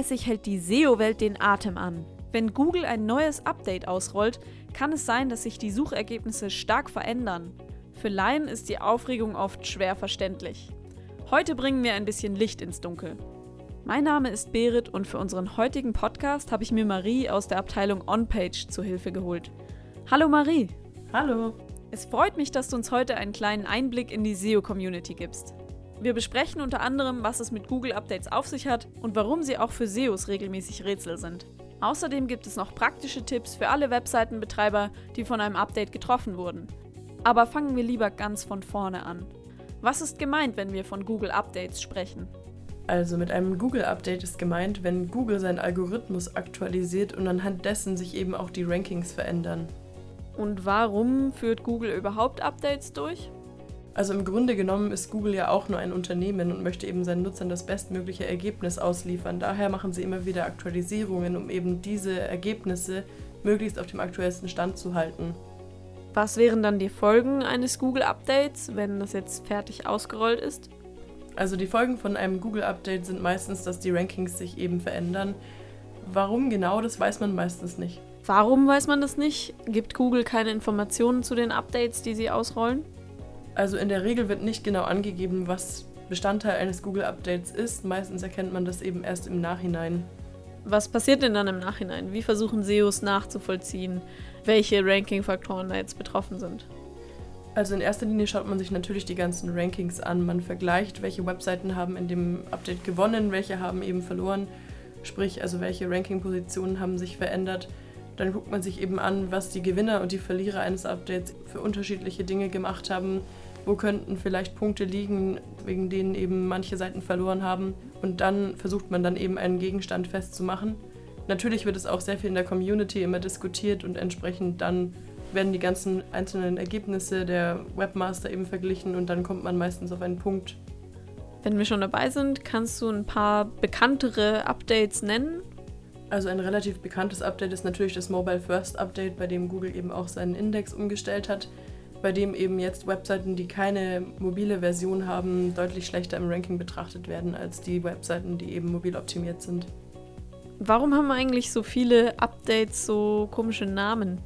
Regelmäßig hält die SEO-Welt den Atem an. Wenn Google ein neues Update ausrollt, kann es sein, dass sich die Suchergebnisse stark verändern. Für Laien ist die Aufregung oft schwer verständlich. Heute bringen wir ein bisschen Licht ins Dunkel. Mein Name ist Berit und für unseren heutigen Podcast habe ich mir Marie aus der Abteilung OnPage zu Hilfe geholt. Hallo Marie. Hallo. Es freut mich, dass du uns heute einen kleinen Einblick in die SEO-Community gibst. Wir besprechen unter anderem, was es mit Google Updates auf sich hat und warum sie auch für SEOs regelmäßig Rätsel sind. Außerdem gibt es noch praktische Tipps für alle Webseitenbetreiber, die von einem Update getroffen wurden. Aber fangen wir lieber ganz von vorne an. Was ist gemeint, wenn wir von Google Updates sprechen? Also mit einem Google Update ist gemeint, wenn Google seinen Algorithmus aktualisiert und anhand dessen sich eben auch die Rankings verändern. Und warum führt Google überhaupt Updates durch? Also im Grunde genommen ist Google ja auch nur ein Unternehmen und möchte eben seinen Nutzern das bestmögliche Ergebnis ausliefern. Daher machen sie immer wieder Aktualisierungen, um eben diese Ergebnisse möglichst auf dem aktuellsten Stand zu halten. Was wären dann die Folgen eines Google Updates, wenn das jetzt fertig ausgerollt ist? Also die Folgen von einem Google Update sind meistens, dass die Rankings sich eben verändern. Warum genau, das weiß man meistens nicht. Warum weiß man das nicht? Gibt Google keine Informationen zu den Updates, die sie ausrollen? Also in der Regel wird nicht genau angegeben, was Bestandteil eines Google-Updates ist. Meistens erkennt man das eben erst im Nachhinein. Was passiert denn dann im Nachhinein? Wie versuchen SEOs nachzuvollziehen, welche Ranking-Faktoren da jetzt betroffen sind? Also in erster Linie schaut man sich natürlich die ganzen Rankings an. Man vergleicht, welche Webseiten haben in dem Update gewonnen, welche haben eben verloren. Sprich, also welche Ranking-Positionen haben sich verändert. Dann guckt man sich eben an, was die Gewinner und die Verlierer eines Updates für unterschiedliche Dinge gemacht haben. Wo könnten vielleicht Punkte liegen, wegen denen eben manche Seiten verloren haben. Und dann versucht man dann eben einen Gegenstand festzumachen. Natürlich wird es auch sehr viel in der Community immer diskutiert und entsprechend dann werden die ganzen einzelnen Ergebnisse der Webmaster eben verglichen und dann kommt man meistens auf einen Punkt. Wenn wir schon dabei sind, kannst du ein paar bekanntere Updates nennen? Also ein relativ bekanntes Update ist natürlich das Mobile First Update, bei dem Google eben auch seinen Index umgestellt hat, bei dem eben jetzt Webseiten, die keine mobile Version haben, deutlich schlechter im Ranking betrachtet werden als die Webseiten, die eben mobil optimiert sind. Warum haben eigentlich so viele Updates so komische Namen?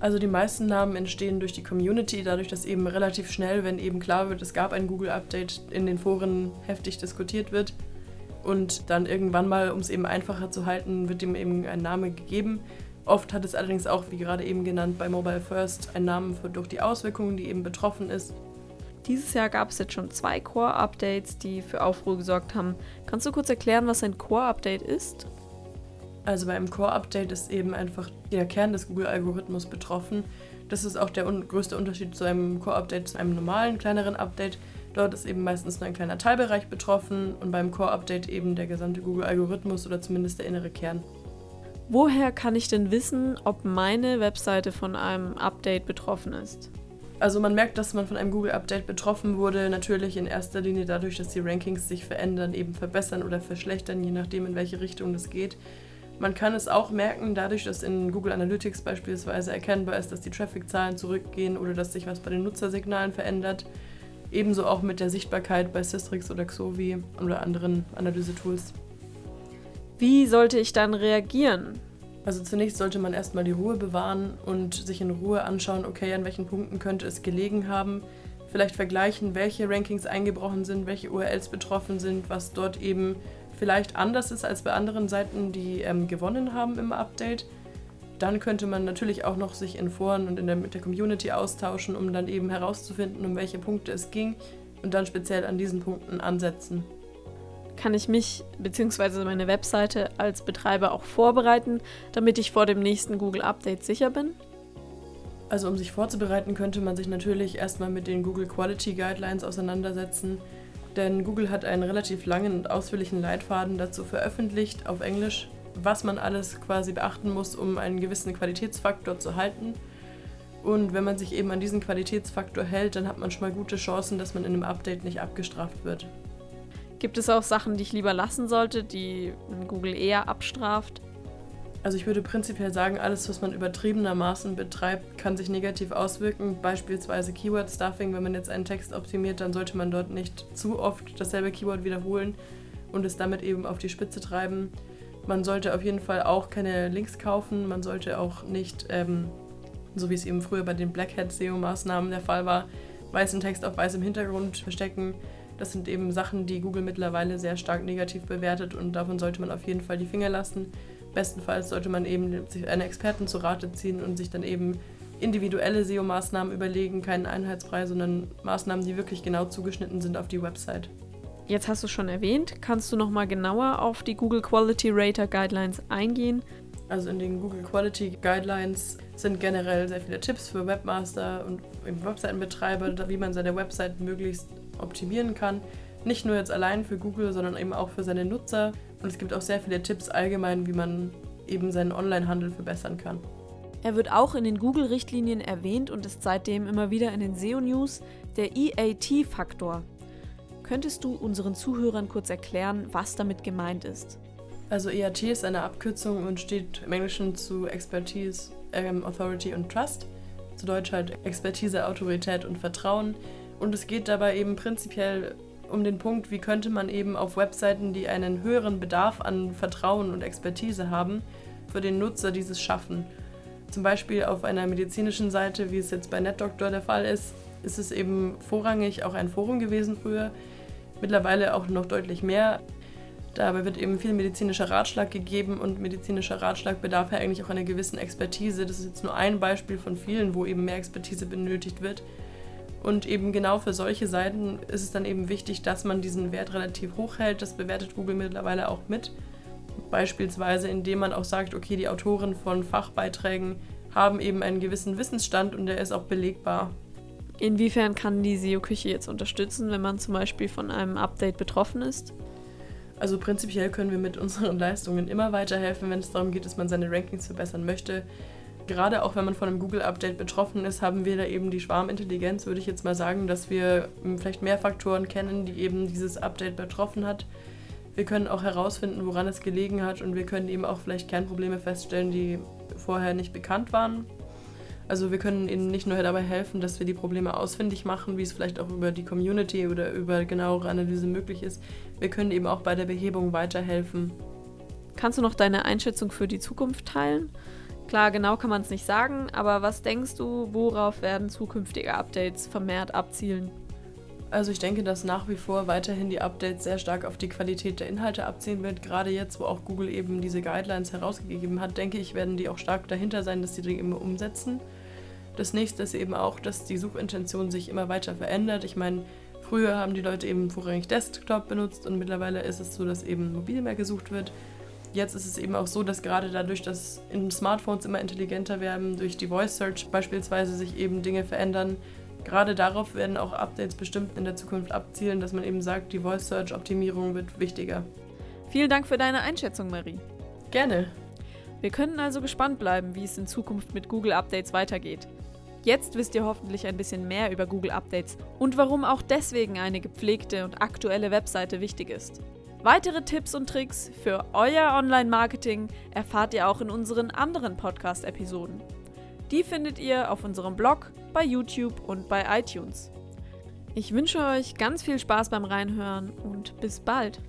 Also die meisten Namen entstehen durch die Community, dadurch, dass eben relativ schnell, wenn eben klar wird, es gab ein Google-Update, in den Foren heftig diskutiert wird. Und dann irgendwann mal, um es eben einfacher zu halten, wird dem eben ein Name gegeben. Oft hat es allerdings auch, wie gerade eben genannt, bei Mobile First einen Namen für, durch die Auswirkungen, die eben betroffen ist. Dieses Jahr gab es jetzt schon zwei Core-Updates, die für Aufruhr gesorgt haben. Kannst du kurz erklären, was ein Core-Update ist? Also beim Core-Update ist eben einfach der Kern des Google-Algorithmus betroffen. Das ist auch der un größte Unterschied zu einem Core-Update, zu einem normalen, kleineren Update. Dort ist eben meistens nur ein kleiner Teilbereich betroffen und beim Core-Update eben der gesamte Google-Algorithmus oder zumindest der innere Kern. Woher kann ich denn wissen, ob meine Webseite von einem Update betroffen ist? Also man merkt, dass man von einem Google-Update betroffen wurde, natürlich in erster Linie dadurch, dass die Rankings sich verändern, eben verbessern oder verschlechtern, je nachdem, in welche Richtung das geht. Man kann es auch merken, dadurch, dass in Google Analytics beispielsweise erkennbar ist, dass die Traffic-Zahlen zurückgehen oder dass sich was bei den Nutzersignalen verändert. Ebenso auch mit der Sichtbarkeit bei Systrix oder Xovi oder anderen Analyse-Tools. Wie sollte ich dann reagieren? Also zunächst sollte man erstmal die Ruhe bewahren und sich in Ruhe anschauen, okay, an welchen Punkten könnte es gelegen haben. Vielleicht vergleichen, welche Rankings eingebrochen sind, welche URLs betroffen sind, was dort eben vielleicht anders ist als bei anderen Seiten, die ähm, gewonnen haben im Update. Dann könnte man natürlich auch noch sich in Foren und in der, mit der Community austauschen, um dann eben herauszufinden, um welche Punkte es ging und dann speziell an diesen Punkten ansetzen. Kann ich mich bzw. meine Webseite als Betreiber auch vorbereiten, damit ich vor dem nächsten Google Update sicher bin? Also um sich vorzubereiten, könnte man sich natürlich erstmal mit den Google Quality Guidelines auseinandersetzen denn Google hat einen relativ langen und ausführlichen Leitfaden dazu veröffentlicht auf Englisch, was man alles quasi beachten muss, um einen gewissen Qualitätsfaktor zu halten. Und wenn man sich eben an diesen Qualitätsfaktor hält, dann hat man schon mal gute Chancen, dass man in einem Update nicht abgestraft wird. Gibt es auch Sachen, die ich lieber lassen sollte, die Google eher abstraft? Also ich würde prinzipiell sagen, alles, was man übertriebenermaßen betreibt, kann sich negativ auswirken. Beispielsweise Keyword-Stuffing. Wenn man jetzt einen Text optimiert, dann sollte man dort nicht zu oft dasselbe Keyword wiederholen. und es damit eben auf die Spitze treiben. Man sollte auf jeden Fall auch keine Links kaufen, man sollte auch nicht, ähm, so wie es eben früher bei den Black Hat SEO-Maßnahmen der Fall war, weißen Text auf weißem Hintergrund verstecken. Das sind eben Sachen, die Google mittlerweile sehr stark negativ bewertet und davon sollte man auf jeden Fall die Finger lassen. Bestenfalls sollte man eben sich einen Experten zu Rate ziehen und sich dann eben individuelle SEO-Maßnahmen überlegen, keinen Einheitspreis, sondern Maßnahmen, die wirklich genau zugeschnitten sind auf die Website. Jetzt hast du schon erwähnt, kannst du noch mal genauer auf die Google Quality Rater Guidelines eingehen? Also in den Google Quality Guidelines sind generell sehr viele Tipps für Webmaster und Webseitenbetreiber, wie man seine Website möglichst optimieren kann. Nicht nur jetzt allein für Google, sondern eben auch für seine Nutzer. Und es gibt auch sehr viele Tipps allgemein, wie man eben seinen Onlinehandel verbessern kann. Er wird auch in den Google-Richtlinien erwähnt und ist seitdem immer wieder in den SEO-News der EAT-Faktor. Könntest du unseren Zuhörern kurz erklären, was damit gemeint ist? Also EAT ist eine Abkürzung und steht im Englischen zu Expertise, ähm, Authority und Trust. Zu Deutsch halt Expertise, Autorität und Vertrauen. Und es geht dabei eben prinzipiell um den Punkt, wie könnte man eben auf Webseiten, die einen höheren Bedarf an Vertrauen und Expertise haben, für den Nutzer dieses schaffen. Zum Beispiel auf einer medizinischen Seite, wie es jetzt bei NetDoctor der Fall ist, ist es eben vorrangig auch ein Forum gewesen früher, mittlerweile auch noch deutlich mehr. Dabei wird eben viel medizinischer Ratschlag gegeben und medizinischer Ratschlag bedarf ja eigentlich auch einer gewissen Expertise. Das ist jetzt nur ein Beispiel von vielen, wo eben mehr Expertise benötigt wird. Und eben genau für solche Seiten ist es dann eben wichtig, dass man diesen Wert relativ hoch hält. Das bewertet Google mittlerweile auch mit. Beispielsweise indem man auch sagt, okay, die Autoren von Fachbeiträgen haben eben einen gewissen Wissensstand und der ist auch belegbar. Inwiefern kann die SEO-Küche jetzt unterstützen, wenn man zum Beispiel von einem Update betroffen ist? Also prinzipiell können wir mit unseren Leistungen immer weiterhelfen, wenn es darum geht, dass man seine Rankings verbessern möchte. Gerade auch wenn man von einem Google-Update betroffen ist, haben wir da eben die Schwarmintelligenz, würde ich jetzt mal sagen, dass wir vielleicht mehr Faktoren kennen, die eben dieses Update betroffen hat. Wir können auch herausfinden, woran es gelegen hat und wir können eben auch vielleicht Kernprobleme feststellen, die vorher nicht bekannt waren. Also wir können ihnen nicht nur dabei helfen, dass wir die Probleme ausfindig machen, wie es vielleicht auch über die Community oder über genauere Analyse möglich ist. Wir können eben auch bei der Behebung weiterhelfen. Kannst du noch deine Einschätzung für die Zukunft teilen? Klar, genau kann man es nicht sagen, aber was denkst du, worauf werden zukünftige Updates vermehrt abzielen? Also ich denke, dass nach wie vor weiterhin die Updates sehr stark auf die Qualität der Inhalte abzielen wird. Gerade jetzt, wo auch Google eben diese Guidelines herausgegeben hat, denke ich, werden die auch stark dahinter sein, dass die Dinge immer umsetzen. Das nächste ist eben auch, dass die Suchintention sich immer weiter verändert. Ich meine, früher haben die Leute eben vorrangig Desktop benutzt und mittlerweile ist es so, dass eben mobil mehr gesucht wird. Jetzt ist es eben auch so, dass gerade dadurch, dass Smartphones immer intelligenter werden, durch die Voice Search beispielsweise sich eben Dinge verändern, Gerade darauf werden auch Updates bestimmt in der Zukunft abzielen, dass man eben sagt, die Voice Search Optimierung wird wichtiger. Vielen Dank für deine Einschätzung, Marie. Gerne. Wir können also gespannt bleiben, wie es in Zukunft mit Google Updates weitergeht. Jetzt wisst ihr hoffentlich ein bisschen mehr über Google Updates und warum auch deswegen eine gepflegte und aktuelle Webseite wichtig ist. Weitere Tipps und Tricks für euer Online-Marketing erfahrt ihr auch in unseren anderen Podcast-Episoden. Die findet ihr auf unserem Blog, bei YouTube und bei iTunes. Ich wünsche euch ganz viel Spaß beim Reinhören und bis bald.